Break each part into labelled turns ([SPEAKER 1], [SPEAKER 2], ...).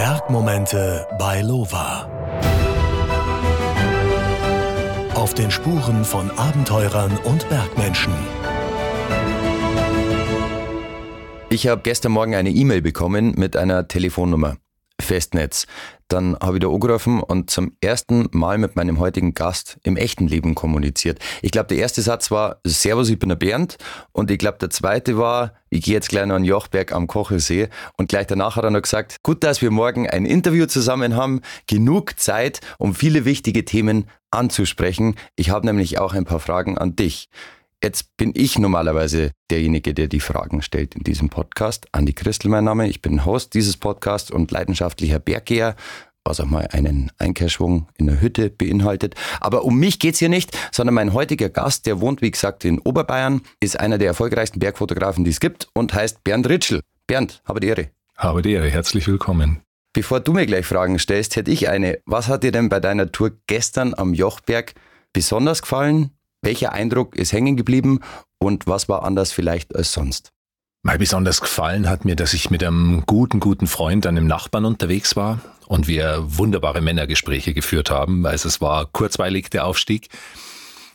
[SPEAKER 1] Bergmomente bei Lova. Auf den Spuren von Abenteurern und Bergmenschen.
[SPEAKER 2] Ich habe gestern Morgen eine E-Mail bekommen mit einer Telefonnummer. Festnetz. Dann habe ich da angerufen und zum ersten Mal mit meinem heutigen Gast im echten Leben kommuniziert. Ich glaube, der erste Satz war Servus, ich bin der Bernd. Und ich glaube, der zweite war, ich gehe jetzt gleich noch an Jochberg am Kochelsee. Und gleich danach hat er noch gesagt, gut, dass wir morgen ein Interview zusammen haben. Genug Zeit, um viele wichtige Themen anzusprechen. Ich habe nämlich auch ein paar Fragen an dich. Jetzt bin ich normalerweise derjenige, der die Fragen stellt in diesem Podcast. Andi Christel mein Name. Ich bin Host dieses Podcasts und leidenschaftlicher Berggeher, was auch mal einen Einkehrschwung in der Hütte beinhaltet. Aber um mich geht's hier nicht, sondern mein heutiger Gast, der wohnt, wie gesagt, in Oberbayern, ist einer der erfolgreichsten Bergfotografen, die es gibt und heißt Bernd Ritschel. Bernd, habe die Ehre.
[SPEAKER 3] Habe die Ehre. Herzlich willkommen.
[SPEAKER 2] Bevor du mir gleich Fragen stellst, hätte ich eine. Was hat dir denn bei deiner Tour gestern am Jochberg besonders gefallen? Welcher Eindruck ist hängen geblieben und was war anders vielleicht als sonst?
[SPEAKER 3] Mal besonders gefallen hat mir, dass ich mit einem guten, guten Freund, einem Nachbarn unterwegs war und wir wunderbare Männergespräche geführt haben. Also es war kurzweilig der Aufstieg.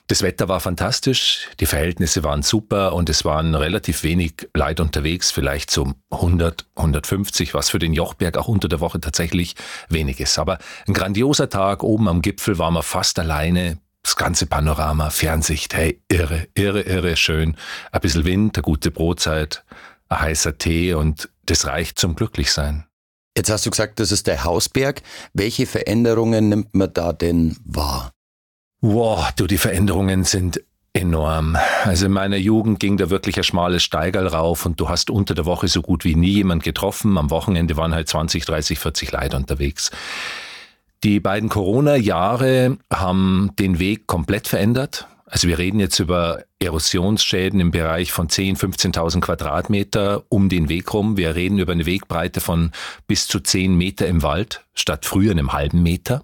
[SPEAKER 3] Das Wetter war fantastisch, die Verhältnisse waren super und es waren relativ wenig Leute unterwegs, vielleicht so 100, 150, was für den Jochberg auch unter der Woche tatsächlich wenig ist. Aber ein grandioser Tag, oben am Gipfel waren wir fast alleine, das ganze Panorama, Fernsicht, hey, irre, irre, irre schön. Ein bisschen Wind, eine gute Brotzeit, ein heißer Tee und das reicht zum Glücklichsein.
[SPEAKER 2] Jetzt hast du gesagt, das ist der Hausberg. Welche Veränderungen nimmt man da denn wahr?
[SPEAKER 3] Wow, du, die Veränderungen sind enorm. Also in meiner Jugend ging da wirklich ein schmales Steigerl rauf und du hast unter der Woche so gut wie nie jemand getroffen. Am Wochenende waren halt 20, 30, 40 Leute unterwegs. Die beiden Corona-Jahre haben den Weg komplett verändert. Also wir reden jetzt über Erosionsschäden im Bereich von 10.000, 15.000 Quadratmeter um den Weg rum. Wir reden über eine Wegbreite von bis zu 10 Meter im Wald statt früher einem halben Meter.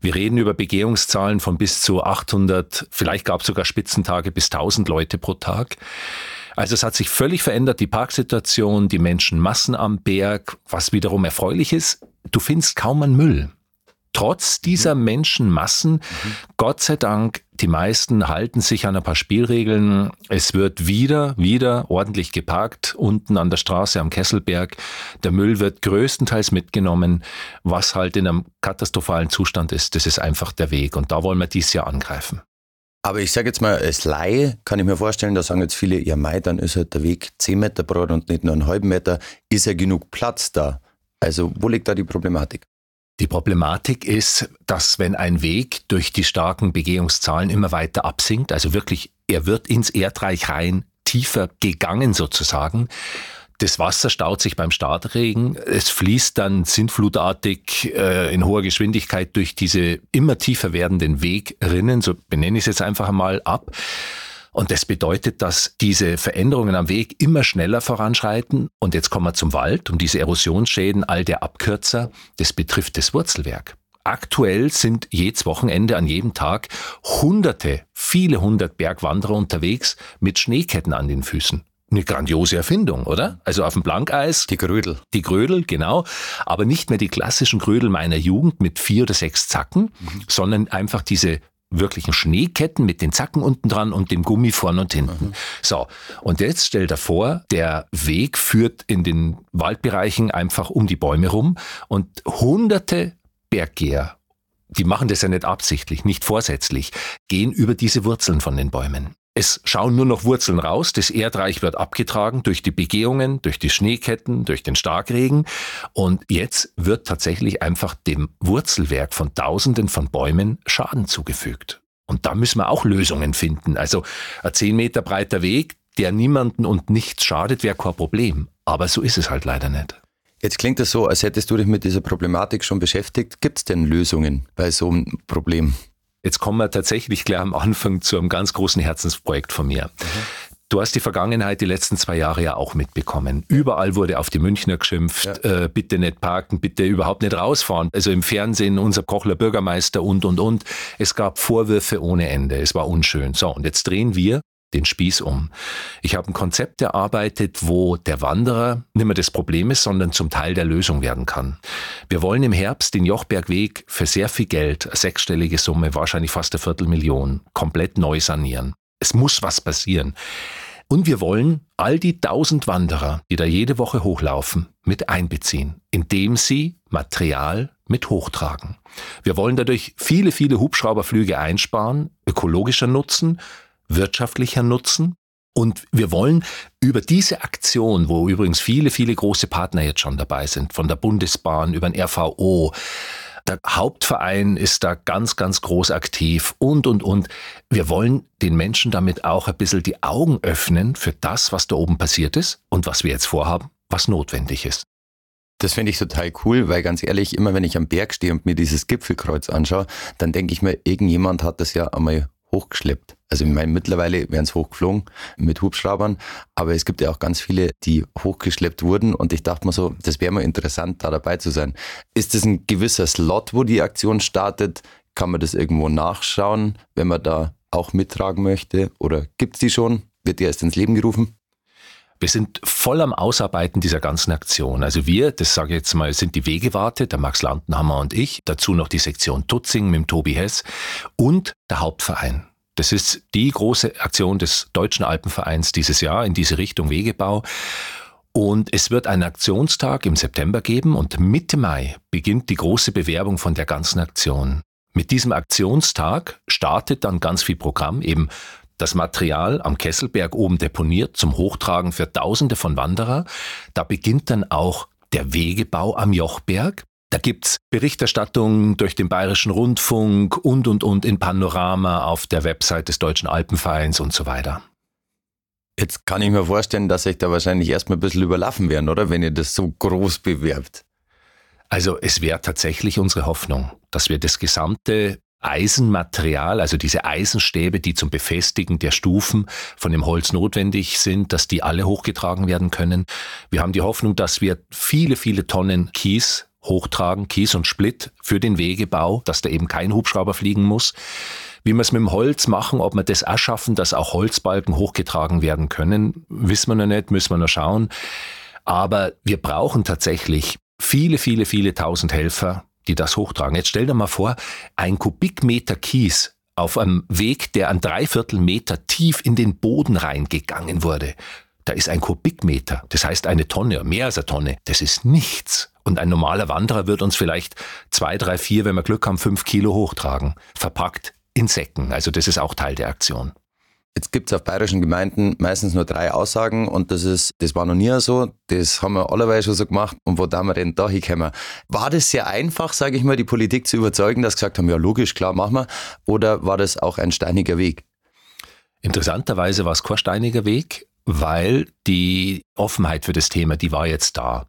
[SPEAKER 3] Wir reden über Begehungszahlen von bis zu 800, vielleicht gab es sogar Spitzentage bis 1000 Leute pro Tag. Also es hat sich völlig verändert, die Parksituation, die Menschenmassen am Berg, was wiederum erfreulich ist. Du findest kaum einen Müll trotz dieser mhm. Menschenmassen, mhm. Gott sei Dank, die meisten halten sich an ein paar Spielregeln. Es wird wieder, wieder ordentlich geparkt unten an der Straße am Kesselberg. Der Müll wird größtenteils mitgenommen, was halt in einem katastrophalen Zustand ist. Das ist einfach der Weg und da wollen wir dies Jahr angreifen.
[SPEAKER 2] Aber ich sage jetzt mal, als Laie kann ich mir vorstellen, da sagen jetzt viele, ja Mai, dann ist halt der Weg 10 Meter breit und nicht nur einen halben Meter. Ist ja genug Platz da? Also wo liegt da die Problematik?
[SPEAKER 3] Die Problematik ist, dass wenn ein Weg durch die starken Begehungszahlen immer weiter absinkt, also wirklich, er wird ins Erdreich rein tiefer gegangen sozusagen, das Wasser staut sich beim Startregen, es fließt dann sintflutartig äh, in hoher Geschwindigkeit durch diese immer tiefer werdenden Wegrinnen, so benenne ich es jetzt einfach einmal ab. Und das bedeutet, dass diese Veränderungen am Weg immer schneller voranschreiten. Und jetzt kommen wir zum Wald und diese Erosionsschäden all der Abkürzer, das betrifft das Wurzelwerk. Aktuell sind jedes Wochenende an jedem Tag hunderte, viele hundert Bergwanderer unterwegs mit Schneeketten an den Füßen. Eine grandiose Erfindung, oder? Also auf dem Blankeis.
[SPEAKER 2] Die Grödel.
[SPEAKER 3] Die Grödel, genau. Aber nicht mehr die klassischen Grödel meiner Jugend mit vier oder sechs Zacken, mhm. sondern einfach diese wirklichen Schneeketten mit den Zacken unten dran und dem Gummi vorn und hinten. Mhm. So, und jetzt stell dir vor, der Weg führt in den Waldbereichen einfach um die Bäume rum und hunderte Berggeher, die machen das ja nicht absichtlich, nicht vorsätzlich, gehen über diese Wurzeln von den Bäumen. Es schauen nur noch Wurzeln raus, das Erdreich wird abgetragen durch die Begehungen, durch die Schneeketten, durch den Starkregen und jetzt wird tatsächlich einfach dem Wurzelwerk von Tausenden von Bäumen Schaden zugefügt. Und da müssen wir auch Lösungen finden. Also ein zehn Meter breiter Weg, der niemanden und nichts schadet, wäre kein Problem. Aber so ist es halt leider nicht.
[SPEAKER 2] Jetzt klingt es so, als hättest du dich mit dieser Problematik schon beschäftigt. Gibt es denn Lösungen bei so einem Problem?
[SPEAKER 3] Jetzt kommen wir tatsächlich gleich am Anfang zu einem ganz großen Herzensprojekt von mir. Mhm. Du hast die Vergangenheit die letzten zwei Jahre ja auch mitbekommen. Überall wurde auf die Münchner geschimpft, ja. äh, bitte nicht parken, bitte überhaupt nicht rausfahren. Also im Fernsehen unser Kochler Bürgermeister und, und, und. Es gab Vorwürfe ohne Ende. Es war unschön. So, und jetzt drehen wir den Spieß um. Ich habe ein Konzept erarbeitet, wo der Wanderer nicht mehr das Problem ist, sondern zum Teil der Lösung werden kann. Wir wollen im Herbst den Jochbergweg für sehr viel Geld, sechsstellige Summe, wahrscheinlich fast eine Viertelmillion, komplett neu sanieren. Es muss was passieren. Und wir wollen all die tausend Wanderer, die da jede Woche hochlaufen, mit einbeziehen, indem sie Material mit hochtragen. Wir wollen dadurch viele, viele Hubschrauberflüge einsparen, ökologischer Nutzen, wirtschaftlicher Nutzen. Und wir wollen über diese Aktion, wo übrigens viele, viele große Partner jetzt schon dabei sind, von der Bundesbahn über den RVO, der Hauptverein ist da ganz, ganz groß aktiv und, und, und. Wir wollen den Menschen damit auch ein bisschen die Augen öffnen für das, was da oben passiert ist und was wir jetzt vorhaben, was notwendig ist.
[SPEAKER 2] Das finde ich total cool, weil ganz ehrlich, immer wenn ich am Berg stehe und mir dieses Gipfelkreuz anschaue, dann denke ich mir, irgendjemand hat das ja einmal hochgeschleppt. Also ich meine, mittlerweile werden es hochgeflogen mit Hubschraubern, aber es gibt ja auch ganz viele, die hochgeschleppt wurden und ich dachte mir so, das wäre mal interessant, da dabei zu sein. Ist das ein gewisser Slot, wo die Aktion startet? Kann man das irgendwo nachschauen, wenn man da auch mittragen möchte? Oder gibt es die schon? Wird die erst ins Leben gerufen?
[SPEAKER 3] Wir sind voll am Ausarbeiten dieser ganzen Aktion. Also wir, das sage ich jetzt mal, sind die Wegewarte, der Max Landenhammer und ich, dazu noch die Sektion Tutzing mit dem Tobi Hess und der Hauptverein. Das ist die große Aktion des Deutschen Alpenvereins dieses Jahr in diese Richtung Wegebau. Und es wird einen Aktionstag im September geben und Mitte Mai beginnt die große Bewerbung von der ganzen Aktion. Mit diesem Aktionstag startet dann ganz viel Programm, eben das Material am Kesselberg oben deponiert zum Hochtragen für Tausende von Wanderer. Da beginnt dann auch der Wegebau am Jochberg. Da gibt's Berichterstattungen durch den Bayerischen Rundfunk und und und in Panorama auf der Website des Deutschen Alpenvereins und so weiter.
[SPEAKER 2] Jetzt kann ich mir vorstellen, dass euch da wahrscheinlich erstmal ein bisschen überlaufen werden, oder? Wenn ihr das so groß bewerbt.
[SPEAKER 3] Also es wäre tatsächlich unsere Hoffnung, dass wir das gesamte Eisenmaterial, also diese Eisenstäbe, die zum Befestigen der Stufen von dem Holz notwendig sind, dass die alle hochgetragen werden können. Wir haben die Hoffnung, dass wir viele, viele Tonnen Kies hochtragen, Kies und Split für den Wegebau, dass da eben kein Hubschrauber fliegen muss. Wie wir es mit dem Holz machen, ob wir das auch schaffen, dass auch Holzbalken hochgetragen werden können, wissen wir noch nicht, müssen wir noch schauen. Aber wir brauchen tatsächlich viele, viele, viele tausend Helfer, die das hochtragen. Jetzt stell dir mal vor, ein Kubikmeter Kies auf einem Weg, der an dreiviertel Meter tief in den Boden reingegangen wurde. Da ist ein Kubikmeter, das heißt eine Tonne, mehr als eine Tonne. Das ist nichts. Und ein normaler Wanderer wird uns vielleicht zwei, drei, vier, wenn wir Glück haben, fünf Kilo hochtragen. Verpackt in Säcken. Also das ist auch Teil der Aktion.
[SPEAKER 2] Jetzt gibt es auf bayerischen Gemeinden meistens nur drei Aussagen und das ist, das war noch nie so, das haben wir allerweil schon so gemacht und wo da wir denn da hinkommen? War das sehr einfach, sage ich mal, die Politik zu überzeugen, dass sie gesagt haben, ja logisch, klar, machen wir, oder war das auch ein steiniger Weg?
[SPEAKER 3] Interessanterweise war es kein steiniger Weg, weil die Offenheit für das Thema, die war jetzt da.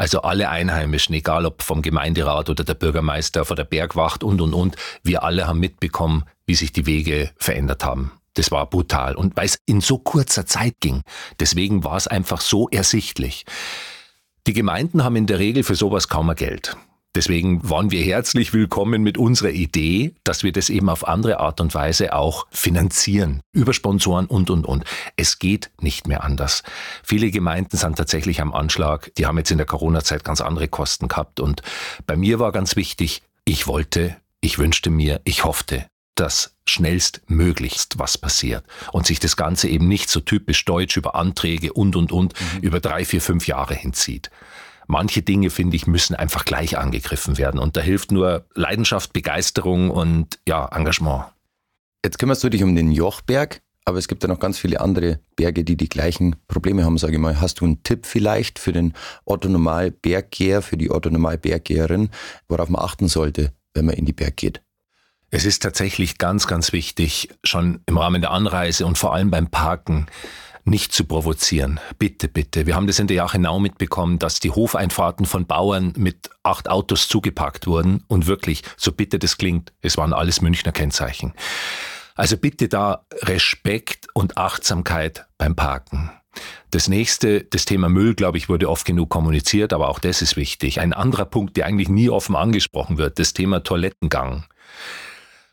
[SPEAKER 3] Also alle Einheimischen, egal ob vom Gemeinderat oder der Bürgermeister, von der Bergwacht und, und, und, wir alle haben mitbekommen, wie sich die Wege verändert haben. Das war brutal. Und weil es in so kurzer Zeit ging, deswegen war es einfach so ersichtlich. Die Gemeinden haben in der Regel für sowas kaum mehr Geld. Deswegen waren wir herzlich willkommen mit unserer Idee, dass wir das eben auf andere Art und Weise auch finanzieren, über Sponsoren und, und, und. Es geht nicht mehr anders. Viele Gemeinden sind tatsächlich am Anschlag. Die haben jetzt in der Corona-Zeit ganz andere Kosten gehabt. Und bei mir war ganz wichtig, ich wollte, ich wünschte mir, ich hoffte, dass schnellstmöglichst was passiert und sich das Ganze eben nicht so typisch deutsch über Anträge und, und, und mhm. über drei, vier, fünf Jahre hinzieht. Manche Dinge, finde ich, müssen einfach gleich angegriffen werden und da hilft nur Leidenschaft, Begeisterung und ja, Engagement.
[SPEAKER 2] Jetzt kümmerst du dich um den Jochberg, aber es gibt ja noch ganz viele andere Berge, die die gleichen Probleme haben, sage ich mal. Hast du einen Tipp vielleicht für den Otto-Normal-Berggeher, für die Otto-Normal-Berggeherin, worauf man achten sollte, wenn man in die Berg geht?
[SPEAKER 3] Es ist tatsächlich ganz, ganz wichtig, schon im Rahmen der Anreise und vor allem beim Parken, nicht zu provozieren. Bitte, bitte. Wir haben das in der Jachenau mitbekommen, dass die Hofeinfahrten von Bauern mit acht Autos zugepackt wurden. Und wirklich, so bitte das klingt, es waren alles Münchner Kennzeichen. Also bitte da Respekt und Achtsamkeit beim Parken. Das nächste, das Thema Müll, glaube ich, wurde oft genug kommuniziert, aber auch das ist wichtig. Ein anderer Punkt, der eigentlich nie offen angesprochen wird, das Thema Toilettengang.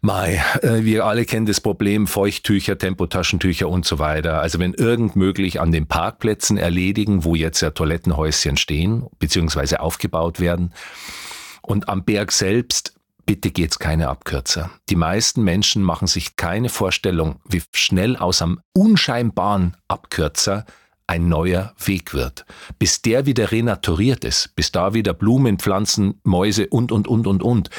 [SPEAKER 3] Mai, äh, wir alle kennen das Problem Feuchttücher, Tempotaschentücher und so weiter. Also wenn irgend möglich an den Parkplätzen erledigen, wo jetzt ja Toilettenhäuschen stehen, beziehungsweise aufgebaut werden. Und am Berg selbst, bitte geht's keine Abkürzer. Die meisten Menschen machen sich keine Vorstellung, wie schnell aus einem unscheinbaren Abkürzer ein neuer Weg wird. Bis der wieder renaturiert ist, bis da wieder Blumen, Pflanzen, Mäuse und, und, und, und, und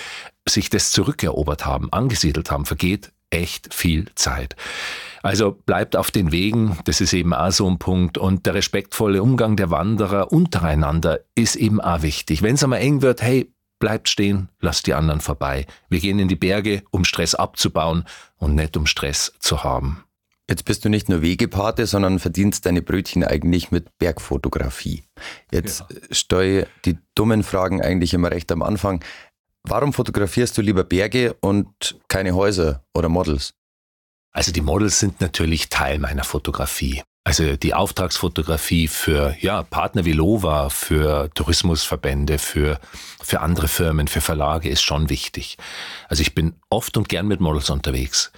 [SPEAKER 3] sich das zurückerobert haben, angesiedelt haben, vergeht echt viel Zeit. Also bleibt auf den Wegen, das ist eben auch so ein Punkt. Und der respektvolle Umgang der Wanderer untereinander ist eben auch wichtig. Wenn es einmal eng wird, hey, bleibt stehen, lasst die anderen vorbei. Wir gehen in die Berge, um Stress abzubauen und nicht um Stress zu haben.
[SPEAKER 2] Jetzt bist du nicht nur Wegepate, sondern verdienst deine Brötchen eigentlich mit Bergfotografie. Jetzt ja. steuere die dummen Fragen eigentlich immer recht am Anfang. Warum fotografierst du lieber Berge und keine Häuser oder Models?
[SPEAKER 3] Also die Models sind natürlich Teil meiner Fotografie. Also die Auftragsfotografie für ja, Partner wie Lova, für Tourismusverbände, für, für andere Firmen, für Verlage ist schon wichtig. Also ich bin oft und gern mit Models unterwegs.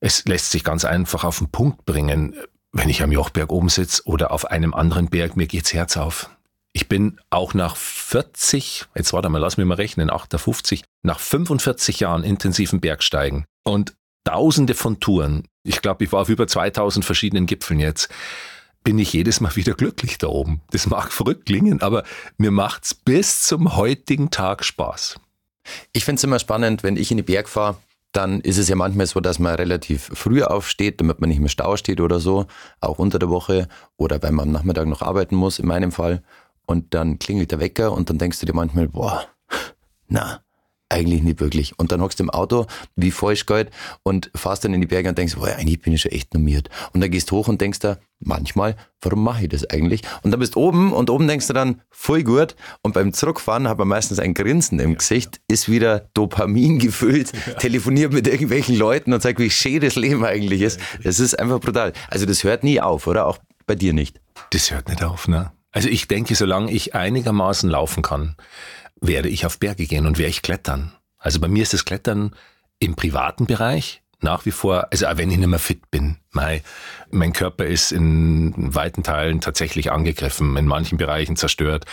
[SPEAKER 3] Es lässt sich ganz einfach auf den Punkt bringen, wenn ich am Jochberg oben sitze oder auf einem anderen Berg, mir geht's Herz auf. Ich bin auch nach 40, jetzt warte mal, lass mich mal rechnen, 58, nach 45 Jahren intensiven Bergsteigen und tausende von Touren, ich glaube, ich war auf über 2000 verschiedenen Gipfeln jetzt, bin ich jedes Mal wieder glücklich da oben. Das mag verrückt klingen, aber mir macht's bis zum heutigen Tag Spaß.
[SPEAKER 2] Ich finde es immer spannend, wenn ich in die Berg fahre, dann ist es ja manchmal so, dass man relativ früh aufsteht, damit man nicht mehr Stau steht oder so, auch unter der Woche oder weil man am Nachmittag noch arbeiten muss, in meinem Fall. Und dann klingelt der Wecker und dann denkst du dir manchmal, boah, na, eigentlich nicht wirklich. Und dann hockst du im Auto wie Falschgeld und fahrst dann in die Berge und denkst, boah, eigentlich bin ich schon echt normiert. Und dann gehst du hoch und denkst da, manchmal, warum mache ich das eigentlich? Und dann bist du oben und oben denkst du dann, voll gut. Und beim Zurückfahren hat man meistens ein Grinsen im Gesicht, ist wieder Dopamin gefüllt, ja. telefoniert mit irgendwelchen Leuten und sagt, wie schön das Leben eigentlich ist. Das ist einfach brutal. Also das hört nie auf, oder? Auch bei dir nicht.
[SPEAKER 3] Das hört nicht auf, ne? Also ich denke, solange ich einigermaßen laufen kann, werde ich auf Berge gehen und werde ich klettern. Also bei mir ist das Klettern im privaten Bereich nach wie vor, also auch wenn ich nicht mehr fit bin. Mein, mein Körper ist in weiten Teilen tatsächlich angegriffen, in manchen Bereichen zerstört.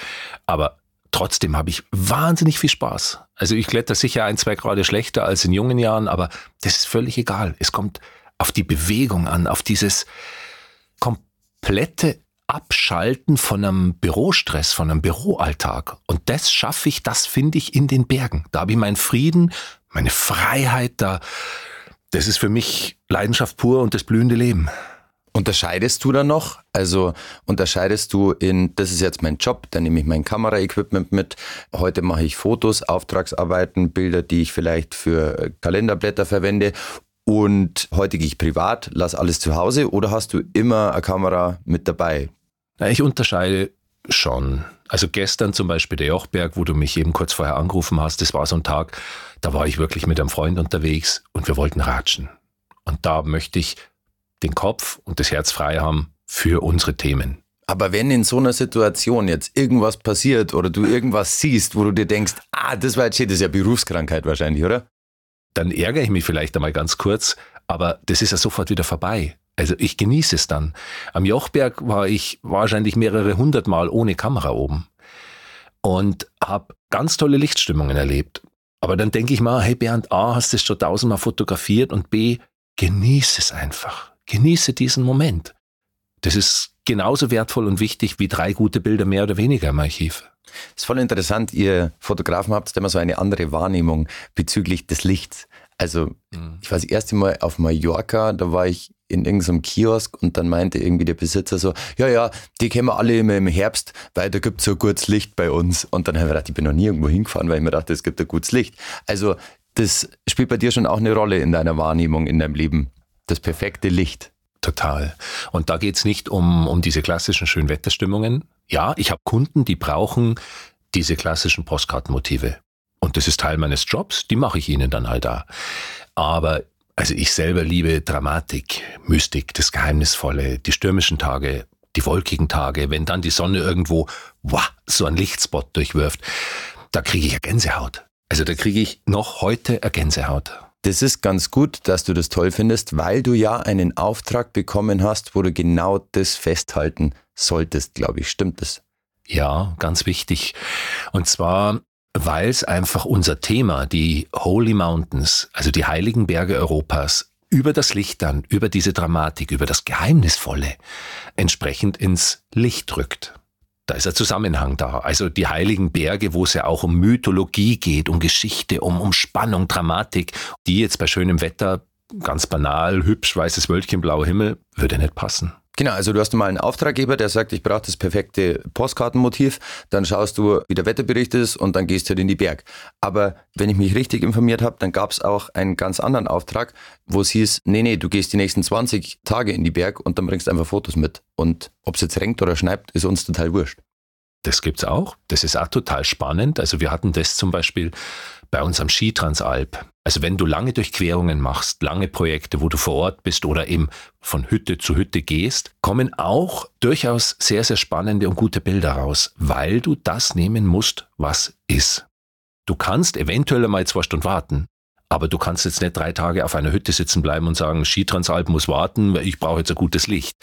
[SPEAKER 3] Aber trotzdem habe ich wahnsinnig viel Spaß. Also ich kletter sicher ein, zwei Grad schlechter als in jungen Jahren, aber das ist völlig egal. Es kommt auf die Bewegung an, auf dieses komplette Abschalten von einem Bürostress, von einem Büroalltag. Und das schaffe ich, das finde ich in den Bergen. Da habe ich meinen Frieden, meine Freiheit, da, das ist für mich Leidenschaft pur und das blühende Leben.
[SPEAKER 2] Unterscheidest du da noch? Also unterscheidest du in, das ist jetzt mein Job, da nehme ich mein Kameraequipment mit. Heute mache ich Fotos, Auftragsarbeiten, Bilder, die ich vielleicht für Kalenderblätter verwende und heute gehe ich privat, lass alles zu Hause oder hast du immer eine Kamera mit dabei?
[SPEAKER 3] Ich unterscheide schon. Also gestern zum Beispiel der Jochberg, wo du mich eben kurz vorher angerufen hast, das war so ein Tag, da war ich wirklich mit einem Freund unterwegs und wir wollten ratschen. Und da möchte ich den Kopf und das Herz frei haben für unsere Themen.
[SPEAKER 2] Aber wenn in so einer Situation jetzt irgendwas passiert oder du irgendwas siehst, wo du dir denkst, ah, das war jetzt shit, das ist ja Berufskrankheit wahrscheinlich, oder?
[SPEAKER 3] Dann ärgere ich mich vielleicht einmal ganz kurz, aber das ist ja sofort wieder vorbei. Also ich genieße es dann. Am Jochberg war ich wahrscheinlich mehrere hundert Mal ohne Kamera oben und habe ganz tolle Lichtstimmungen erlebt. Aber dann denke ich mal, hey Bernd, A, hast du es schon tausendmal fotografiert und B, genieße es einfach. Genieße diesen Moment. Das ist genauso wertvoll und wichtig wie drei gute Bilder mehr oder weniger im Archiv.
[SPEAKER 2] Das ist voll interessant. Ihr Fotografen habt immer so eine andere Wahrnehmung bezüglich des Lichts. Also, mhm. ich war das erste Mal auf Mallorca, da war ich in irgendeinem Kiosk und dann meinte irgendwie der Besitzer so, ja, ja, die wir alle immer im Herbst, weil da gibt es so gutes Licht bei uns. Und dann habe ich gedacht, ich bin noch nie irgendwo hingefahren, weil ich mir dachte, es gibt ein gutes Licht. Also, das spielt bei dir schon auch eine Rolle in deiner Wahrnehmung, in deinem Leben. Das perfekte Licht.
[SPEAKER 3] Total. Und da geht es nicht um, um diese klassischen Schönwetterstimmungen. Ja, ich habe Kunden, die brauchen diese klassischen Postkartenmotive. Und das ist Teil meines Jobs, die mache ich ihnen dann halt da. Aber also ich selber liebe Dramatik, Mystik, das Geheimnisvolle, die stürmischen Tage, die wolkigen Tage, wenn dann die Sonne irgendwo wow, so einen Lichtspot durchwirft, da kriege ich eine Gänsehaut. Also da kriege ich noch heute eine Gänsehaut.
[SPEAKER 2] Das ist ganz gut, dass du das toll findest, weil du ja einen Auftrag bekommen hast, wo du genau das festhalten solltest, glaube ich. Stimmt das?
[SPEAKER 3] Ja, ganz wichtig. Und zwar, weil es einfach unser Thema, die Holy Mountains, also die heiligen Berge Europas, über das Licht dann, über diese Dramatik, über das Geheimnisvolle, entsprechend ins Licht rückt. Da ist ein Zusammenhang da. Also die heiligen Berge, wo es ja auch um Mythologie geht, um Geschichte, um, um Spannung, Dramatik, die jetzt bei schönem Wetter ganz banal, hübsch, weißes Wölkchen, blauer Himmel, würde nicht passen.
[SPEAKER 2] Genau, also du hast mal einen Auftraggeber, der sagt, ich brauche das perfekte Postkartenmotiv, dann schaust du, wie der Wetterbericht ist und dann gehst du halt in die Berg. Aber wenn ich mich richtig informiert habe, dann gab es auch einen ganz anderen Auftrag, wo es hieß, nee, nee, du gehst die nächsten 20 Tage in die Berg und dann bringst einfach Fotos mit. Und ob es jetzt regnet oder schneit, ist uns total wurscht.
[SPEAKER 3] Das gibt's auch. Das ist auch total spannend. Also wir hatten das zum Beispiel bei uns am Skitransalp. Also wenn du lange Durchquerungen machst, lange Projekte, wo du vor Ort bist oder eben von Hütte zu Hütte gehst, kommen auch durchaus sehr, sehr spannende und gute Bilder raus, weil du das nehmen musst, was ist. Du kannst eventuell einmal zwei Stunden warten, aber du kannst jetzt nicht drei Tage auf einer Hütte sitzen bleiben und sagen, Skitransalp muss warten, ich brauche jetzt ein gutes Licht.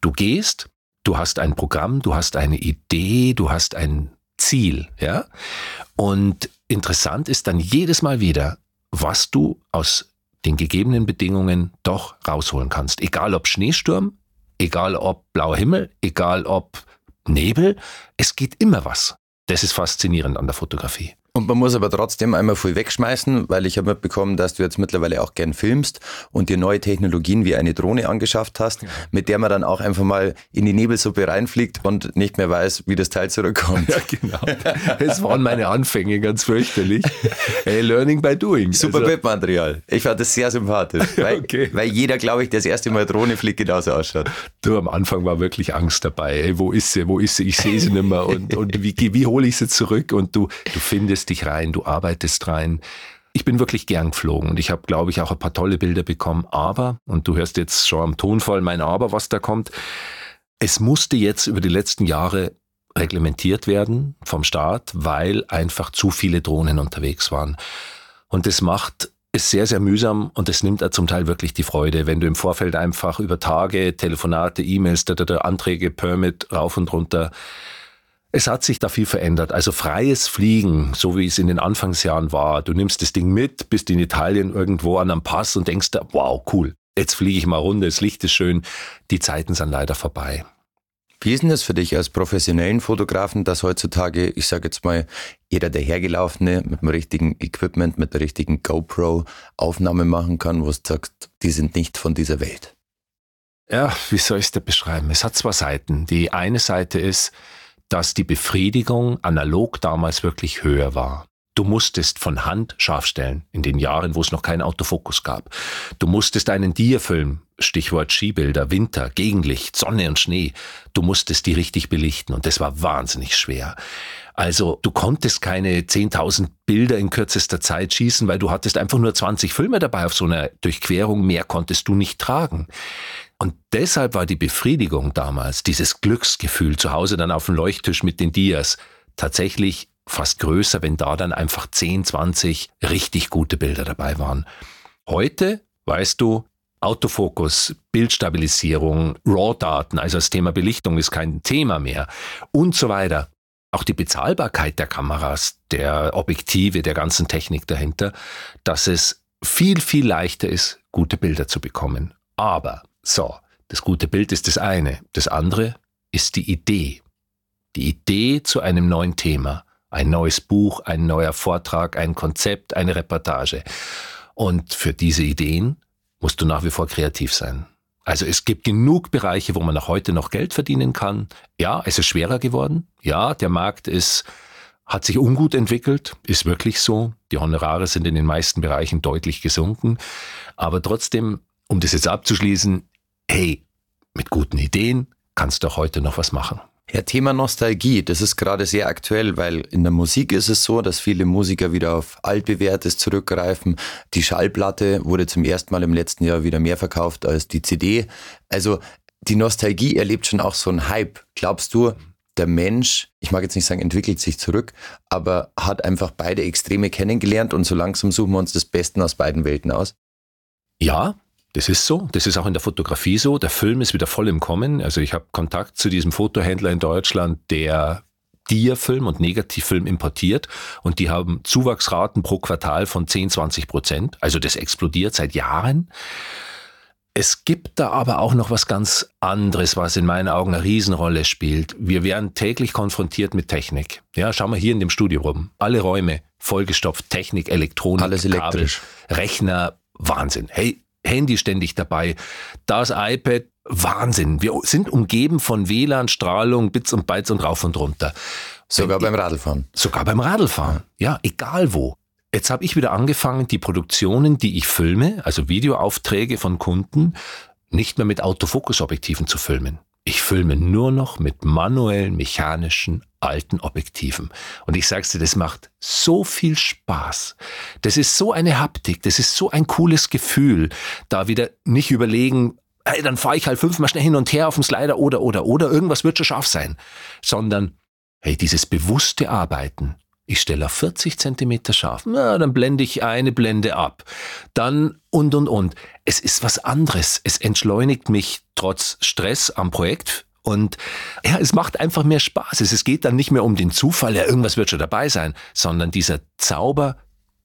[SPEAKER 3] Du gehst, du hast ein Programm, du hast eine Idee, du hast ein Ziel, ja? Und interessant ist dann jedes Mal wieder, was du aus den gegebenen Bedingungen doch rausholen kannst. Egal ob Schneesturm, egal ob blauer Himmel, egal ob Nebel, es geht immer was. Das ist faszinierend an der Fotografie.
[SPEAKER 2] Und man muss aber trotzdem einmal viel wegschmeißen, weil ich habe mitbekommen, dass du jetzt mittlerweile auch gern filmst und dir neue Technologien wie eine Drohne angeschafft hast, mit der man dann auch einfach mal in die Nebelsuppe reinfliegt und nicht mehr weiß, wie das Teil zurückkommt. Ja,
[SPEAKER 3] genau. Es waren meine Anfänge ganz fürchterlich. Hey, learning by doing.
[SPEAKER 2] Super also. Bildmaterial. Ich fand das sehr sympathisch, weil, okay. weil jeder, glaube ich, der das erste Mal Drohne fliegt, genauso ausschaut.
[SPEAKER 3] Du, am Anfang war wirklich Angst dabei. Ey, wo ist sie? Wo ist sie? Ich sehe sie nicht mehr. Und, und wie, wie hole ich sie zurück? Und du, du findest investierst dich rein, du arbeitest rein. Ich bin wirklich gern geflogen und ich habe, glaube ich, auch ein paar tolle Bilder bekommen. Aber, und du hörst jetzt schon am Tonfall mein Aber, was da kommt, es musste jetzt über die letzten Jahre reglementiert werden vom Staat, weil einfach zu viele Drohnen unterwegs waren. Und das macht es sehr, sehr mühsam und es nimmt zum Teil wirklich die Freude, wenn du im Vorfeld einfach über Tage, Telefonate, E-Mails, Anträge, Permit rauf und runter es hat sich da viel verändert. Also freies Fliegen, so wie es in den Anfangsjahren war. Du nimmst das Ding mit, bist in Italien irgendwo an einem Pass und denkst, wow, cool, jetzt fliege ich mal runter, das Licht ist schön. Die Zeiten sind leider vorbei.
[SPEAKER 2] Wie ist denn das für dich als professionellen Fotografen, dass heutzutage, ich sage jetzt mal, jeder der Hergelaufene mit dem richtigen Equipment, mit der richtigen GoPro Aufnahme machen kann, wo du sagst, die sind nicht von dieser Welt?
[SPEAKER 3] Ja, wie soll ich es dir beschreiben? Es hat zwei Seiten. Die eine Seite ist, dass die Befriedigung analog damals wirklich höher war. Du musstest von Hand scharf stellen, in den Jahren, wo es noch keinen Autofokus gab. Du musstest einen Diafilm, Stichwort Skibilder, Winter, Gegenlicht, Sonne und Schnee, du musstest die richtig belichten und das war wahnsinnig schwer. Also du konntest keine 10.000 Bilder in kürzester Zeit schießen, weil du hattest einfach nur 20 Filme dabei auf so einer Durchquerung, mehr konntest du nicht tragen. Und deshalb war die Befriedigung damals, dieses Glücksgefühl zu Hause dann auf dem Leuchttisch mit den Dias, tatsächlich fast größer, wenn da dann einfach 10, 20 richtig gute Bilder dabei waren. Heute, weißt du, Autofokus, Bildstabilisierung, RAW-Daten, also das Thema Belichtung ist kein Thema mehr und so weiter. Auch die Bezahlbarkeit der Kameras, der Objektive, der ganzen Technik dahinter, dass es viel, viel leichter ist, gute Bilder zu bekommen. Aber so, das gute Bild ist das eine. Das andere ist die Idee. Die Idee zu einem neuen Thema. Ein neues Buch, ein neuer Vortrag, ein Konzept, eine Reportage. Und für diese Ideen musst du nach wie vor kreativ sein. Also es gibt genug Bereiche, wo man auch heute noch Geld verdienen kann. Ja, es ist schwerer geworden. Ja, der Markt ist, hat sich ungut entwickelt, ist wirklich so. Die Honorare sind in den meisten Bereichen deutlich gesunken. Aber trotzdem, um das jetzt abzuschließen, hey, mit guten Ideen kannst du auch heute noch was machen.
[SPEAKER 2] Ja, Thema Nostalgie, das ist gerade sehr aktuell, weil in der Musik ist es so, dass viele Musiker wieder auf altbewährtes zurückgreifen. Die Schallplatte wurde zum ersten Mal im letzten Jahr wieder mehr verkauft als die CD. Also die Nostalgie erlebt schon auch so einen Hype. Glaubst du, der Mensch, ich mag jetzt nicht sagen, entwickelt sich zurück, aber hat einfach beide Extreme kennengelernt und so langsam suchen wir uns das Beste aus beiden Welten aus?
[SPEAKER 3] Ja, das ist so. Das ist auch in der Fotografie so. Der Film ist wieder voll im Kommen. Also ich habe Kontakt zu diesem Fotohändler in Deutschland, der Dia-Film und Negativfilm importiert und die haben Zuwachsraten pro Quartal von 10, 20 Prozent. Also das explodiert seit Jahren. Es gibt da aber auch noch was ganz anderes, was in meinen Augen eine Riesenrolle spielt. Wir werden täglich konfrontiert mit Technik. Ja, schauen wir hier in dem Studio rum. Alle Räume vollgestopft, Technik, Elektronik,
[SPEAKER 2] Alles elektrisch.
[SPEAKER 3] Kabel, Rechner, Wahnsinn. Hey, Handy ständig dabei, das iPad, Wahnsinn. Wir sind umgeben von WLAN, Strahlung, Bits und Bytes und rauf und runter.
[SPEAKER 2] Sogar beim Radlfahren.
[SPEAKER 3] Sogar beim Radlfahren. Ja, egal wo. Jetzt habe ich wieder angefangen, die Produktionen, die ich filme, also Videoaufträge von Kunden, nicht mehr mit Autofokusobjektiven zu filmen. Ich filme nur noch mit manuellen, mechanischen, alten Objektiven. Und ich sag's dir, das macht so viel Spaß. Das ist so eine Haptik, das ist so ein cooles Gefühl, da wieder nicht überlegen, hey, dann fahre ich halt fünfmal schnell hin und her auf dem Slider oder, oder, oder, irgendwas wird schon scharf sein. Sondern, hey, dieses bewusste Arbeiten, ich stelle auf 40 Zentimeter scharf, na, dann blende ich eine Blende ab. Dann und und und. Es ist was anderes. Es entschleunigt mich trotz Stress am Projekt. Und ja, es macht einfach mehr Spaß. Es geht dann nicht mehr um den Zufall, ja, irgendwas wird schon dabei sein, sondern dieser Zauber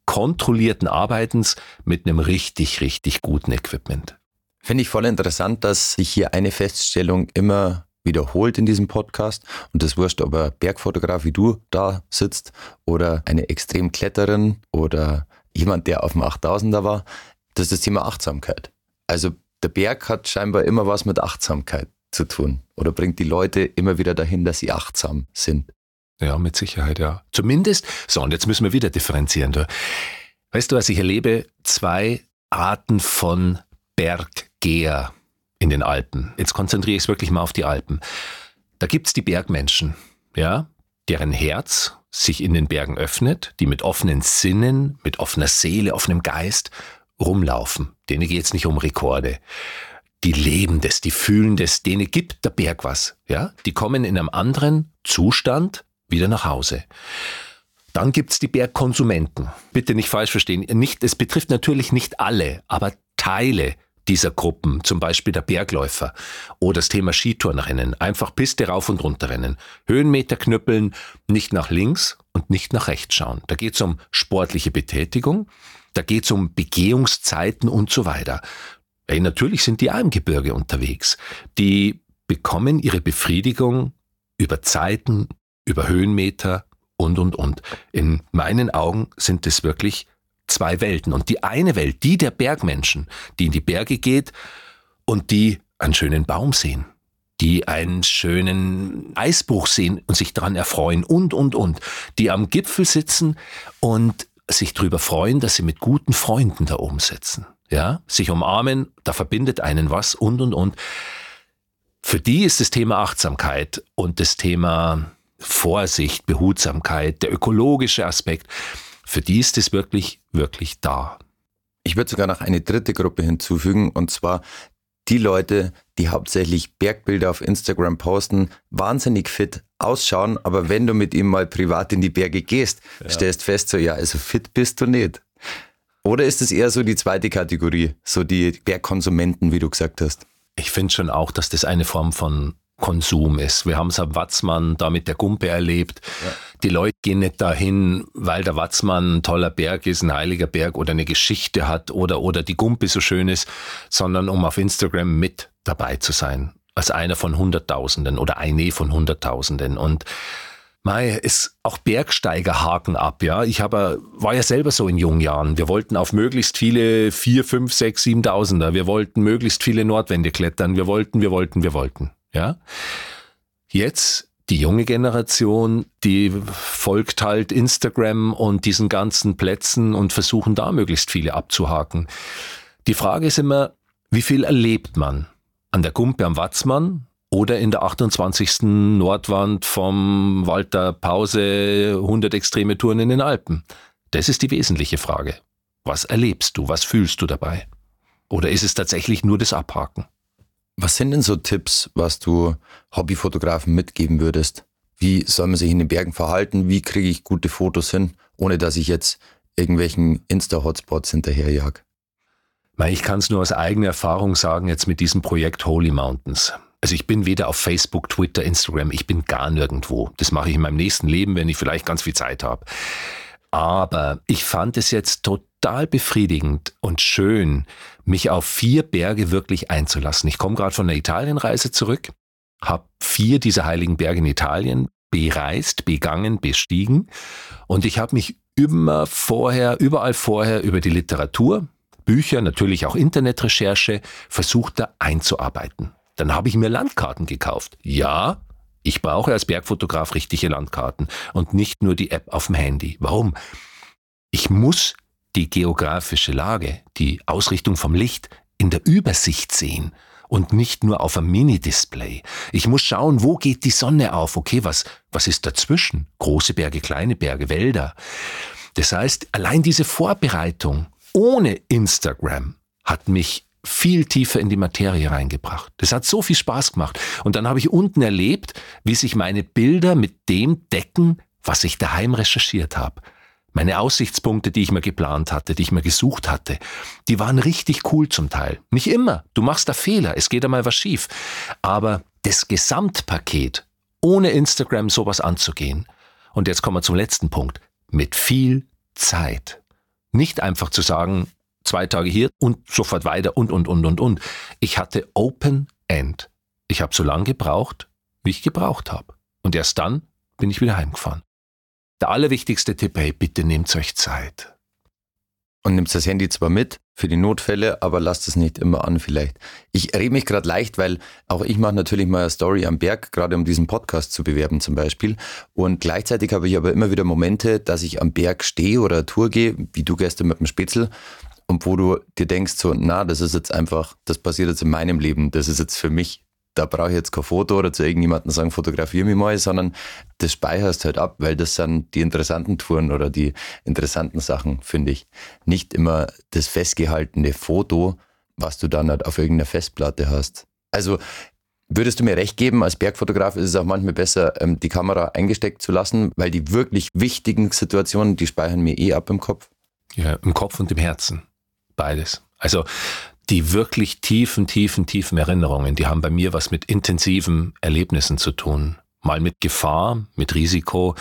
[SPEAKER 3] kontrollierten Arbeitens mit einem richtig, richtig guten Equipment.
[SPEAKER 2] Finde ich voll interessant, dass sich hier eine Feststellung immer wiederholt in diesem Podcast. Und das wurscht, ob ein Bergfotograf wie du da sitzt oder eine Extremkletterin oder jemand, der auf dem 8000er war. Das ist das Thema Achtsamkeit. Also der Berg hat scheinbar immer was mit Achtsamkeit zu tun oder bringt die Leute immer wieder dahin, dass sie achtsam sind.
[SPEAKER 3] Ja, mit Sicherheit, ja. Zumindest, so, und jetzt müssen wir wieder differenzieren. Du. Weißt du, was ich erlebe? Zwei Arten von Berggeher in den Alpen. Jetzt konzentriere ich es wirklich mal auf die Alpen. Da gibt es die Bergmenschen, ja, deren Herz sich in den Bergen öffnet, die mit offenen Sinnen, mit offener Seele, offenem Geist rumlaufen. Denen geht es nicht um Rekorde. Die leben das, die fühlen das, denen gibt der Berg was. Ja? Die kommen in einem anderen Zustand wieder nach Hause. Dann gibt es die Bergkonsumenten. Bitte nicht falsch verstehen. Nicht, es betrifft natürlich nicht alle, aber Teile dieser Gruppen, zum Beispiel der Bergläufer oder das Thema Skitourenrennen, einfach Piste rauf und runter rennen, Höhenmeter knüppeln, nicht nach links und nicht nach rechts schauen. Da geht es um sportliche Betätigung, da geht es um Begehungszeiten und so weiter. Ey, natürlich sind die auch im Gebirge unterwegs. Die bekommen ihre Befriedigung über Zeiten, über Höhenmeter und, und, und. In meinen Augen sind es wirklich zwei Welten. Und die eine Welt, die der Bergmenschen, die in die Berge geht und die einen schönen Baum sehen, die einen schönen Eisbruch sehen und sich daran erfreuen und, und, und, die am Gipfel sitzen und sich darüber freuen, dass sie mit guten Freunden da oben sitzen. Ja, sich umarmen, da verbindet einen was und, und, und. Für die ist das Thema Achtsamkeit und das Thema Vorsicht, Behutsamkeit, der ökologische Aspekt, für die ist es wirklich, wirklich da.
[SPEAKER 2] Ich würde sogar noch eine dritte Gruppe hinzufügen, und zwar die Leute, die hauptsächlich Bergbilder auf Instagram posten, wahnsinnig fit ausschauen, aber wenn du mit ihm mal privat in die Berge gehst, ja. stellst fest, so ja, also fit bist du nicht. Oder ist es eher so die zweite Kategorie, so die Bergkonsumenten, wie du gesagt hast?
[SPEAKER 3] Ich finde schon auch, dass das eine Form von Konsum ist. Wir haben es am Watzmann da mit der Gumpe erlebt. Ja. Die Leute gehen nicht dahin, weil der Watzmann ein toller Berg ist, ein heiliger Berg oder eine Geschichte hat oder, oder die Gumpe so schön ist, sondern um auf Instagram mit dabei zu sein. Als einer von Hunderttausenden oder eine von Hunderttausenden. Und Mei, ist auch Bergsteiger haken ab, ja. Ich habe, war ja selber so in jungen Jahren. Wir wollten auf möglichst viele vier, fünf, sechs, siebentausender. Wir wollten möglichst viele Nordwände klettern. Wir wollten, wir wollten, wir wollten. Ja? Jetzt die junge Generation, die folgt halt Instagram und diesen ganzen Plätzen und versuchen da möglichst viele abzuhaken. Die Frage ist immer, wie viel erlebt man? An der Gumpe am Watzmann oder in der 28. Nordwand vom Walter Pause 100 extreme Touren in den Alpen? Das ist die wesentliche Frage. Was erlebst du? Was fühlst du dabei? Oder ist es tatsächlich nur das Abhaken?
[SPEAKER 2] Was sind denn so Tipps, was du Hobbyfotografen mitgeben würdest, wie soll man sich in den Bergen verhalten, wie kriege ich gute Fotos hin, ohne dass ich jetzt irgendwelchen Insta-Hotspots hinterherjag.
[SPEAKER 3] Ich kann es nur aus eigener Erfahrung sagen, jetzt mit diesem Projekt Holy Mountains. Also ich bin weder auf Facebook, Twitter, Instagram, ich bin gar nirgendwo. Das mache ich in meinem nächsten Leben, wenn ich vielleicht ganz viel Zeit habe. Aber ich fand es jetzt total befriedigend und schön, mich auf vier Berge wirklich einzulassen. Ich komme gerade von der Italienreise zurück, habe vier dieser heiligen Berge in Italien bereist, begangen, bestiegen und ich habe mich immer vorher, überall vorher über die Literatur, Bücher, natürlich auch Internetrecherche, versucht da einzuarbeiten. Dann habe ich mir Landkarten gekauft. Ja, ich brauche als Bergfotograf richtige Landkarten und nicht nur die App auf dem Handy. Warum? Ich muss die geografische Lage, die Ausrichtung vom Licht in der Übersicht sehen und nicht nur auf einem Mini-Display. Ich muss schauen, wo geht die Sonne auf? Okay, was, was ist dazwischen? Große Berge, kleine Berge, Wälder. Das heißt, allein diese Vorbereitung ohne Instagram hat mich viel tiefer in die Materie reingebracht. Das hat so viel Spaß gemacht. Und dann habe ich unten erlebt, wie sich meine Bilder mit dem decken, was ich daheim recherchiert habe. Meine Aussichtspunkte, die ich mir geplant hatte, die ich mir gesucht hatte, die waren richtig cool zum Teil. Nicht immer. Du machst da Fehler. Es geht einmal was schief. Aber das Gesamtpaket, ohne Instagram sowas anzugehen. Und jetzt kommen wir zum letzten Punkt. Mit viel Zeit. Nicht einfach zu sagen, zwei Tage hier und sofort weiter und, und, und, und, und. Ich hatte Open End. Ich habe so lange gebraucht, wie ich gebraucht habe. Und erst dann bin ich wieder heimgefahren. Der allerwichtigste Tipp, hey, bitte nehmt euch Zeit.
[SPEAKER 2] Und nimmt das Handy zwar mit für die Notfälle, aber lasst es nicht immer an vielleicht. Ich rede mich gerade leicht, weil auch ich mache natürlich mal eine Story am Berg, gerade um diesen Podcast zu bewerben zum Beispiel. Und gleichzeitig habe ich aber immer wieder Momente, dass ich am Berg stehe oder eine Tour gehe, wie du gestern mit dem Spitzel, und wo du dir denkst, so, na, das ist jetzt einfach, das passiert jetzt in meinem Leben, das ist jetzt für mich. Da brauche ich jetzt kein Foto oder zu irgendjemandem sagen, fotografiere mich mal, sondern das speicherst halt ab, weil das sind die interessanten Touren oder die interessanten Sachen, finde ich. Nicht immer das festgehaltene Foto, was du dann halt auf irgendeiner Festplatte hast. Also Würdest du mir recht geben, als Bergfotograf ist es auch manchmal besser, ähm, die Kamera eingesteckt zu lassen, weil die wirklich wichtigen Situationen, die speichern mir eh ab im Kopf?
[SPEAKER 3] Ja, im Kopf und im Herzen. Beides. Also die wirklich tiefen, tiefen, tiefen Erinnerungen, die haben bei mir was mit intensiven Erlebnissen zu tun. Mal mit Gefahr, mit Risiko,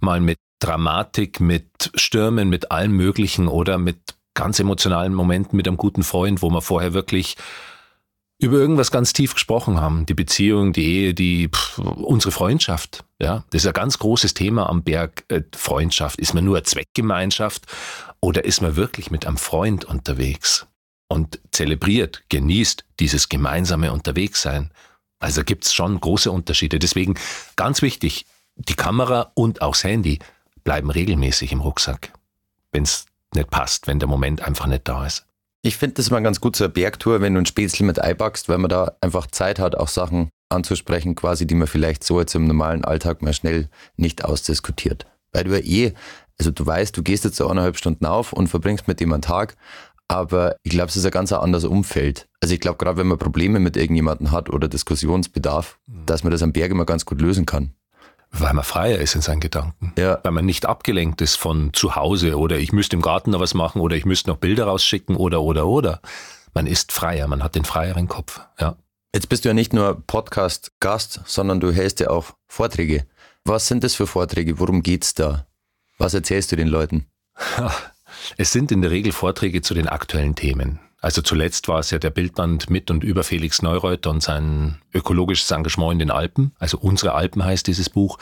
[SPEAKER 3] mal mit Dramatik, mit Stürmen, mit allem Möglichen oder mit ganz emotionalen Momenten mit einem guten Freund, wo wir vorher wirklich über irgendwas ganz tief gesprochen haben. Die Beziehung, die Ehe, die pff, unsere Freundschaft. Ja, das ist ein ganz großes Thema am Berg. Äh, Freundschaft. Ist man nur eine Zweckgemeinschaft oder ist man wirklich mit einem Freund unterwegs und zelebriert, genießt dieses gemeinsame Unterwegssein? Also gibt es schon große Unterschiede. Deswegen ganz wichtig, die Kamera und auch das Handy bleiben regelmäßig im Rucksack, wenn es nicht passt, wenn der Moment einfach nicht da ist.
[SPEAKER 2] Ich finde das mal ganz gut zur Bergtour, wenn du ein Spätzle mit einpackst, weil man da einfach Zeit hat, auch Sachen anzusprechen, quasi, die man vielleicht so jetzt im normalen Alltag mal schnell nicht ausdiskutiert. Weil du ja eh also du weißt, du gehst jetzt so eineinhalb Stunden auf und verbringst mit dem einen Tag, aber ich glaube, es ist ein ganz anderes Umfeld. Also ich glaube, gerade wenn man Probleme mit irgendjemandem hat oder Diskussionsbedarf, mhm. dass man das am Berg immer ganz gut lösen kann.
[SPEAKER 3] Weil man freier ist in seinen Gedanken.
[SPEAKER 2] Ja.
[SPEAKER 3] Weil man nicht abgelenkt ist von zu Hause oder ich müsste im Garten noch was machen oder ich müsste noch Bilder rausschicken oder oder oder. Man ist freier, man hat den freieren Kopf. Ja.
[SPEAKER 2] Jetzt bist du ja nicht nur Podcast-Gast, sondern du hältst ja auch Vorträge. Was sind das für Vorträge? Worum geht's da? Was erzählst du den Leuten?
[SPEAKER 3] Es sind in der Regel Vorträge zu den aktuellen Themen. Also zuletzt war es ja der Bildband mit und über Felix Neureuter und sein ökologisches Engagement in den Alpen. Also unsere Alpen heißt dieses Buch.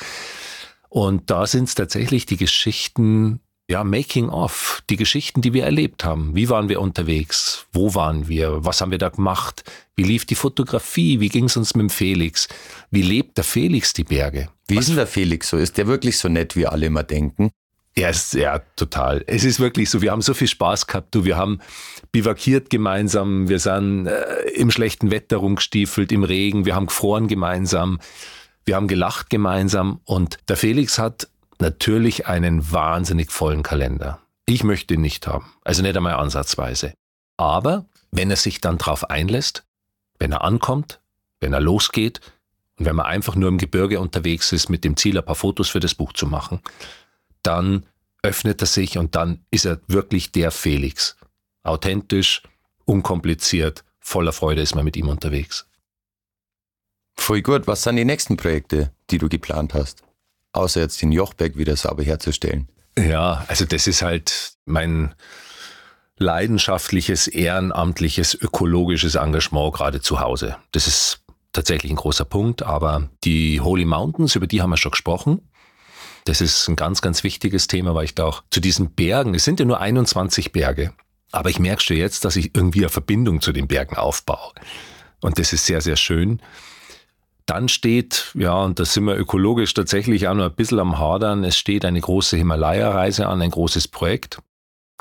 [SPEAKER 3] Und da sind es tatsächlich die Geschichten, ja, Making of, die Geschichten, die wir erlebt haben. Wie waren wir unterwegs? Wo waren wir? Was haben wir da gemacht? Wie lief die Fotografie? Wie ging es uns mit dem Felix? Wie lebt der Felix die Berge?
[SPEAKER 2] Wie ist denn der Felix so? Ist der wirklich so nett, wie alle immer denken?
[SPEAKER 3] Ja, ist, ja, total. Es ist wirklich so, wir haben so viel Spaß gehabt, du, wir haben bivakiert gemeinsam, wir sind äh, im schlechten Wetter rumgestiefelt, im Regen, wir haben gefroren gemeinsam, wir haben gelacht gemeinsam und der Felix hat natürlich einen wahnsinnig vollen Kalender. Ich möchte ihn nicht haben, also nicht einmal ansatzweise. Aber wenn er sich dann drauf einlässt, wenn er ankommt, wenn er losgeht, Und wenn man einfach nur im Gebirge unterwegs ist, mit dem Ziel, ein paar Fotos für das Buch zu machen, dann öffnet er sich und dann ist er wirklich der Felix. Authentisch, unkompliziert, voller Freude ist man mit ihm unterwegs.
[SPEAKER 2] Voll gut. Was sind die nächsten Projekte, die du geplant hast? Außer jetzt den Jochberg wieder sauber herzustellen.
[SPEAKER 3] Ja, also das ist halt mein leidenschaftliches, ehrenamtliches, ökologisches Engagement gerade zu Hause. Das ist tatsächlich ein großer Punkt, aber die Holy Mountains, über die haben wir schon gesprochen. Das ist ein ganz, ganz wichtiges Thema, weil ich da auch zu diesen Bergen, es sind ja nur 21 Berge, aber ich merke schon jetzt, dass ich irgendwie eine Verbindung zu den Bergen aufbaue. Und das ist sehr, sehr schön. Dann steht, ja, und da sind wir ökologisch tatsächlich auch noch ein bisschen am Hadern, es steht eine große Himalaya-Reise an, ein großes Projekt.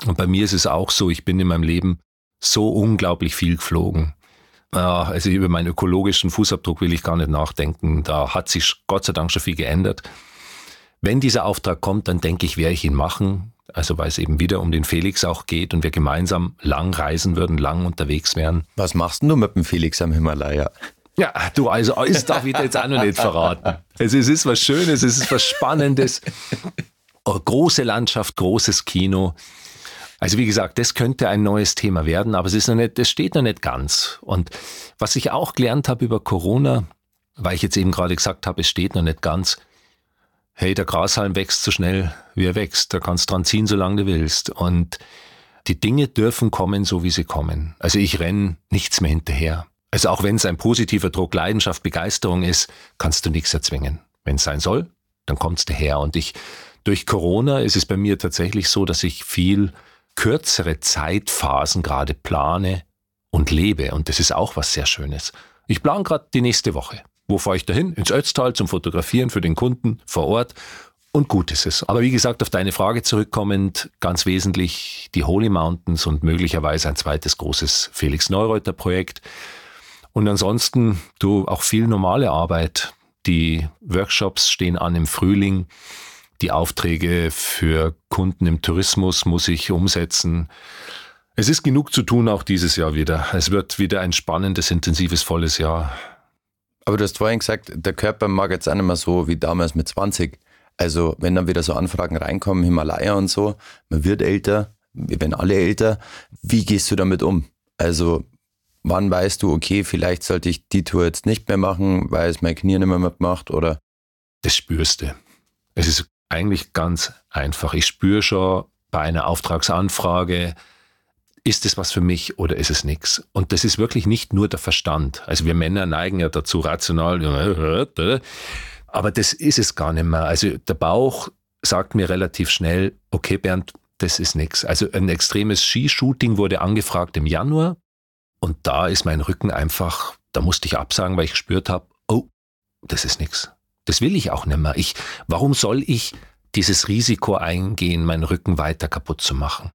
[SPEAKER 3] Und bei mir ist es auch so, ich bin in meinem Leben so unglaublich viel geflogen. Also über meinen ökologischen Fußabdruck will ich gar nicht nachdenken. Da hat sich Gott sei Dank schon viel geändert. Wenn dieser Auftrag kommt, dann denke ich, werde ich ihn machen. Also weil es eben wieder um den Felix auch geht und wir gemeinsam lang reisen würden, lang unterwegs wären.
[SPEAKER 2] Was machst du mit dem Felix am Himalaya?
[SPEAKER 3] Ja, du, also das darf ich dir jetzt auch noch nicht verraten. Also, es ist was Schönes, es ist was Spannendes. Oh, große Landschaft, großes Kino. Also wie gesagt, das könnte ein neues Thema werden, aber es ist noch nicht, es steht noch nicht ganz. Und was ich auch gelernt habe über Corona, weil ich jetzt eben gerade gesagt habe, es steht noch nicht ganz. Hey, der Grashalm wächst so schnell, wie er wächst. Da kannst dran ziehen, solange du willst. Und die Dinge dürfen kommen, so wie sie kommen. Also ich renne nichts mehr hinterher. Also auch wenn es ein positiver Druck, Leidenschaft, Begeisterung ist, kannst du nichts erzwingen. Wenn es sein soll, dann kommt es daher. Und ich, durch Corona ist es bei mir tatsächlich so, dass ich viel kürzere Zeitphasen gerade plane und lebe. Und das ist auch was sehr Schönes. Ich plane gerade die nächste Woche. Wo fahre ich dahin? Ins Ötztal zum Fotografieren für den Kunden vor Ort. Und gut ist es. Aber wie gesagt, auf deine Frage zurückkommend, ganz wesentlich die Holy Mountains und möglicherweise ein zweites großes Felix Neureuter Projekt. Und ansonsten, du, auch viel normale Arbeit. Die Workshops stehen an im Frühling. Die Aufträge für Kunden im Tourismus muss ich umsetzen. Es ist genug zu tun auch dieses Jahr wieder. Es wird wieder ein spannendes, intensives, volles Jahr.
[SPEAKER 2] Aber du hast vorhin gesagt, der Körper mag jetzt auch nicht mehr so wie damals mit 20. Also wenn dann wieder so Anfragen reinkommen, Himalaya und so, man wird älter, wir werden alle älter. Wie gehst du damit um? Also wann weißt du, okay, vielleicht sollte ich die Tour jetzt nicht mehr machen, weil es mein Knie nicht mehr mitmacht oder?
[SPEAKER 3] Das spürst du. Es ist eigentlich ganz einfach. Ich spüre schon bei einer Auftragsanfrage, ist es was für mich oder ist es nichts? Und das ist wirklich nicht nur der Verstand. Also wir Männer neigen ja dazu rational, aber das ist es gar nicht mehr. Also der Bauch sagt mir relativ schnell, okay Bernd, das ist nichts. Also ein extremes Skishooting wurde angefragt im Januar und da ist mein Rücken einfach, da musste ich absagen, weil ich gespürt habe, oh, das ist nichts. Das will ich auch nicht mehr. Ich, warum soll ich dieses Risiko eingehen, meinen Rücken weiter kaputt zu machen?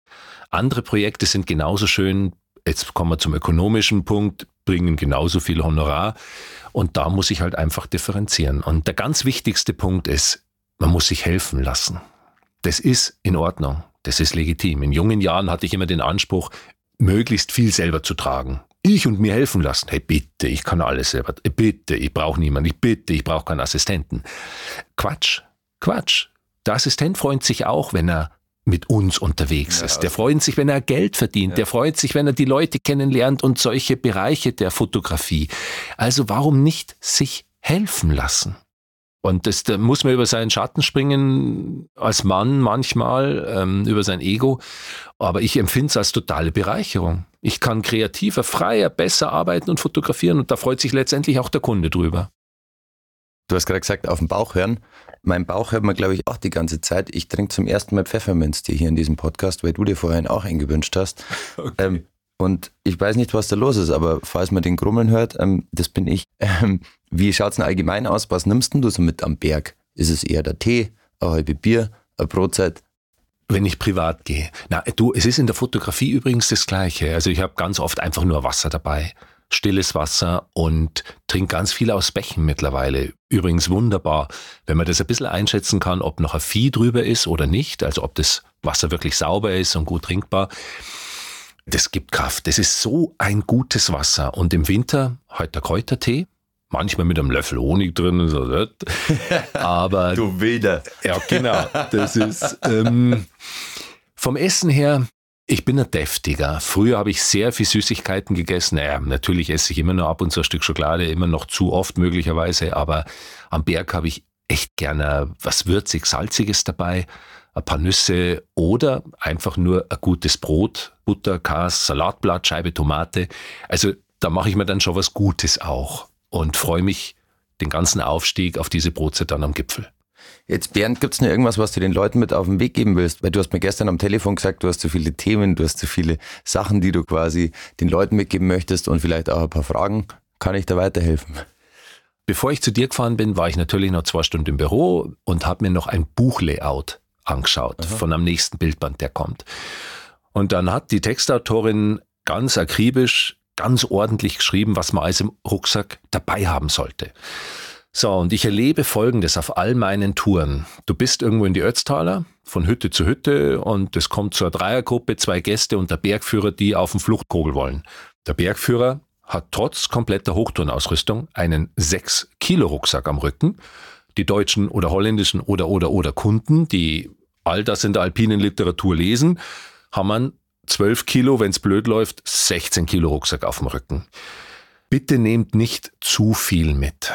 [SPEAKER 3] Andere Projekte sind genauso schön. Jetzt kommen wir zum ökonomischen Punkt, bringen genauso viel Honorar. Und da muss ich halt einfach differenzieren. Und der ganz wichtigste Punkt ist, man muss sich helfen lassen. Das ist in Ordnung. Das ist legitim. In jungen Jahren hatte ich immer den Anspruch, möglichst viel selber zu tragen ich und mir helfen lassen. Hey, bitte, ich kann alles selber. Bitte, ich brauche niemanden. Ich bitte, ich brauche keinen Assistenten. Quatsch, Quatsch. Der Assistent freut sich auch, wenn er mit uns unterwegs ja, ist. Der freut sich, wenn er Geld verdient. Ja. Der freut sich, wenn er die Leute kennenlernt und solche Bereiche der Fotografie. Also warum nicht sich helfen lassen? Und das, da muss man über seinen Schatten springen, als Mann manchmal, ähm, über sein Ego. Aber ich empfinde es als totale Bereicherung. Ich kann kreativer, freier, besser arbeiten und fotografieren und da freut sich letztendlich auch der Kunde drüber.
[SPEAKER 2] Du hast gerade gesagt, auf den Bauch hören. Mein Bauch hört man, glaube ich, auch die ganze Zeit. Ich trinke zum ersten Mal Pfefferminztee hier in diesem Podcast, weil du dir vorhin auch eingewünscht hast. Okay. Ähm, und ich weiß nicht, was da los ist, aber falls man den Grummeln hört, ähm, das bin ich. Ähm, wie schaut es denn allgemein aus? Was nimmst du so mit am Berg? Ist es eher der Tee, ein halbe Bier, eine Brotzeit?
[SPEAKER 3] Wenn ich privat gehe. Na, du, es ist in der Fotografie übrigens das Gleiche. Also ich habe ganz oft einfach nur Wasser dabei. Stilles Wasser und trinke ganz viel aus Bächen mittlerweile. Übrigens wunderbar, wenn man das ein bisschen einschätzen kann, ob noch ein Vieh drüber ist oder nicht, also ob das Wasser wirklich sauber ist und gut trinkbar. Das gibt Kraft. Das ist so ein gutes Wasser. Und im Winter heute der Kräutertee manchmal mit einem Löffel Honig drin. So, aber
[SPEAKER 2] du Wilder.
[SPEAKER 3] Ja, genau. Das ist ähm, vom Essen her. Ich bin ein deftiger. Früher habe ich sehr viel Süßigkeiten gegessen. Naja, natürlich esse ich immer nur ab und zu ein Stück Schokolade, immer noch zu oft möglicherweise, aber am Berg habe ich echt gerne was würzig, salziges dabei, ein paar Nüsse oder einfach nur ein gutes Brot, Butter, Kas, Salatblatt, Scheibe Tomate. Also da mache ich mir dann schon was Gutes auch und freue mich den ganzen Aufstieg auf diese Brotzeit dann am Gipfel.
[SPEAKER 2] Jetzt, Bernd, gibt es noch irgendwas, was du den Leuten mit auf den Weg geben willst? Weil du hast mir gestern am Telefon gesagt, du hast zu viele Themen, du hast zu viele Sachen, die du quasi den Leuten mitgeben möchtest und vielleicht auch ein paar Fragen. Kann ich da weiterhelfen?
[SPEAKER 3] Bevor ich zu dir gefahren bin, war ich natürlich noch zwei Stunden im Büro und habe mir noch ein Buchlayout angeschaut Aha. von am nächsten Bildband, der kommt. Und dann hat die Textautorin ganz akribisch ganz ordentlich geschrieben, was man alles im Rucksack dabei haben sollte. So, und ich erlebe Folgendes auf all meinen Touren. Du bist irgendwo in die Ötztaler, von Hütte zu Hütte, und es kommt zur Dreiergruppe, zwei Gäste und der Bergführer, die auf den Fluchtkogel wollen. Der Bergführer hat trotz kompletter Hochtourenausrüstung einen 6-Kilo-Rucksack am Rücken. Die deutschen oder holländischen oder oder oder Kunden, die all das in der alpinen Literatur lesen, haben einen 12 Kilo, wenn es blöd läuft, 16 Kilo Rucksack auf dem Rücken. Bitte nehmt nicht zu viel mit.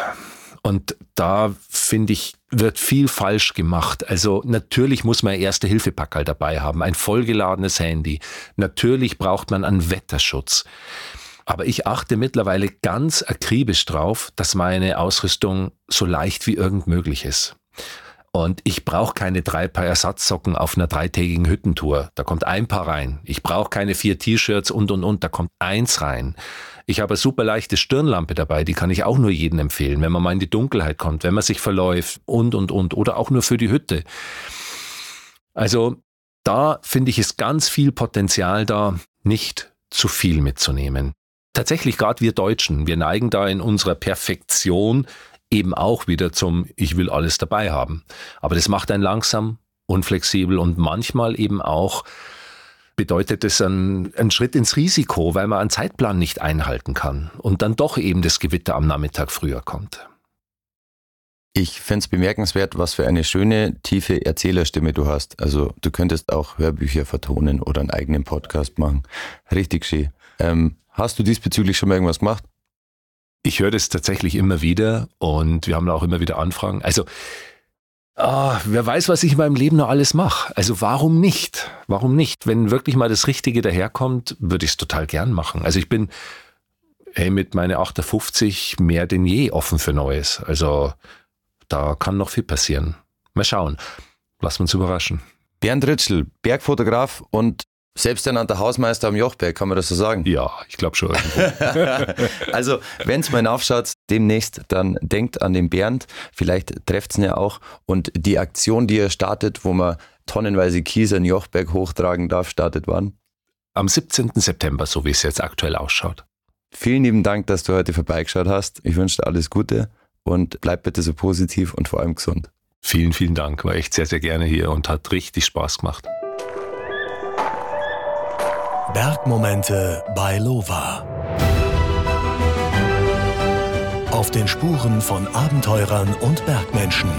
[SPEAKER 3] Und da finde ich, wird viel falsch gemacht. Also natürlich muss man erste Hilfepackerl dabei haben, ein vollgeladenes Handy. Natürlich braucht man einen Wetterschutz. Aber ich achte mittlerweile ganz akribisch drauf, dass meine Ausrüstung so leicht wie irgend möglich ist. Und ich brauche keine drei Paar Ersatzsocken auf einer dreitägigen Hüttentour. Da kommt ein Paar rein. Ich brauche keine vier T-Shirts und und und. Da kommt eins rein. Ich habe eine super leichte Stirnlampe dabei. Die kann ich auch nur jedem empfehlen, wenn man mal in die Dunkelheit kommt, wenn man sich verläuft und und und. Oder auch nur für die Hütte. Also da finde ich es ganz viel Potenzial da, nicht zu viel mitzunehmen. Tatsächlich gerade wir Deutschen, wir neigen da in unserer Perfektion eben auch wieder zum Ich will alles dabei haben. Aber das macht einen langsam, unflexibel und manchmal eben auch bedeutet es einen, einen Schritt ins Risiko, weil man einen Zeitplan nicht einhalten kann und dann doch eben das Gewitter am Nachmittag früher kommt.
[SPEAKER 2] Ich finde es bemerkenswert, was für eine schöne, tiefe Erzählerstimme du hast. Also du könntest auch Hörbücher vertonen oder einen eigenen Podcast machen. Richtig schön. Ähm, hast du diesbezüglich schon mal irgendwas gemacht?
[SPEAKER 3] Ich höre das tatsächlich immer wieder und wir haben auch immer wieder Anfragen. Also, oh, wer weiß, was ich in meinem Leben noch alles mache. Also warum nicht? Warum nicht? Wenn wirklich mal das Richtige daherkommt, würde ich es total gern machen. Also ich bin hey, mit meiner 58 mehr denn je offen für Neues. Also da kann noch viel passieren. Mal schauen. Lass uns überraschen.
[SPEAKER 2] Bernd Ritschl, Bergfotograf und Selbsternannter Hausmeister am Jochberg, kann man das so sagen?
[SPEAKER 3] Ja, ich glaube schon.
[SPEAKER 2] also, wenn es mal hinaufschaut, demnächst, dann denkt an den Bernd. Vielleicht trefft es ihn ja auch. Und die Aktion, die er startet, wo man tonnenweise Kies an Jochberg hochtragen darf, startet wann?
[SPEAKER 3] Am 17. September, so wie es jetzt aktuell ausschaut.
[SPEAKER 2] Vielen lieben Dank, dass du heute vorbeigeschaut hast. Ich wünsche dir alles Gute und bleib bitte so positiv und vor allem gesund.
[SPEAKER 3] Vielen, vielen Dank. War echt sehr, sehr gerne hier und hat richtig Spaß gemacht.
[SPEAKER 1] Bergmomente bei Lova. Auf den Spuren von Abenteurern und Bergmenschen.